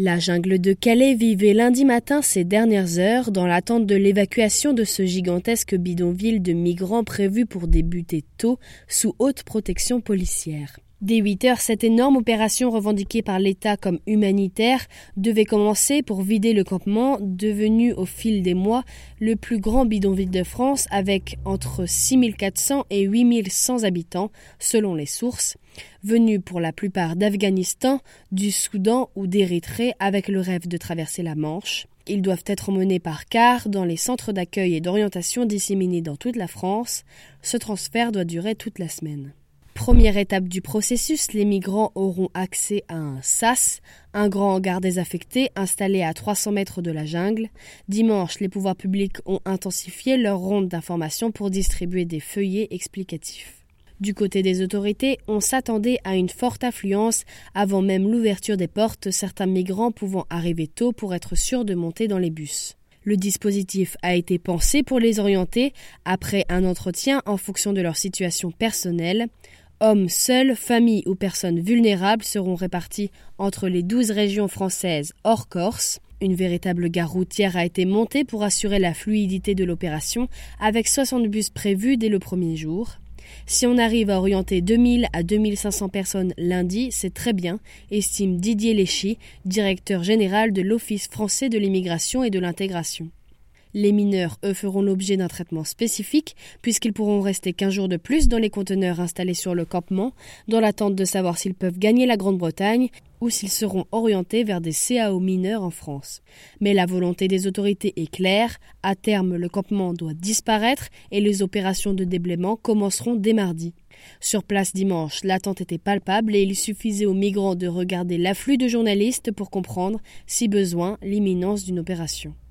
La jungle de Calais vivait lundi matin ces dernières heures dans l'attente de l'évacuation de ce gigantesque bidonville de migrants prévu pour débuter tôt sous haute protection policière. Dès 8 heures, cette énorme opération revendiquée par l'État comme humanitaire devait commencer pour vider le campement, devenu au fil des mois le plus grand bidonville de France avec entre 6400 et 8100 habitants, selon les sources, venus pour la plupart d'Afghanistan, du Soudan ou d'Érythrée avec le rêve de traverser la Manche. Ils doivent être emmenés par car dans les centres d'accueil et d'orientation disséminés dans toute la France. Ce transfert doit durer toute la semaine. Première étape du processus, les migrants auront accès à un SAS, un grand hangar désaffecté installé à 300 mètres de la jungle. Dimanche, les pouvoirs publics ont intensifié leur ronde d'information pour distribuer des feuillets explicatifs. Du côté des autorités, on s'attendait à une forte affluence avant même l'ouverture des portes, certains migrants pouvant arriver tôt pour être sûrs de monter dans les bus. Le dispositif a été pensé pour les orienter après un entretien en fonction de leur situation personnelle. Hommes seuls, familles ou personnes vulnérables seront répartis entre les 12 régions françaises hors Corse. Une véritable gare routière a été montée pour assurer la fluidité de l'opération, avec 60 bus prévus dès le premier jour. Si on arrive à orienter 2000 à 2500 personnes lundi, c'est très bien, estime Didier Léchy, directeur général de l'Office français de l'immigration et de l'intégration. Les mineurs, eux, feront l'objet d'un traitement spécifique, puisqu'ils pourront rester 15 jours de plus dans les conteneurs installés sur le campement, dans l'attente de savoir s'ils peuvent gagner la Grande-Bretagne ou s'ils seront orientés vers des CAO mineurs en France. Mais la volonté des autorités est claire, à terme le campement doit disparaître et les opérations de déblaiement commenceront dès mardi. Sur place dimanche, l'attente était palpable et il suffisait aux migrants de regarder l'afflux de journalistes pour comprendre, si besoin, l'imminence d'une opération.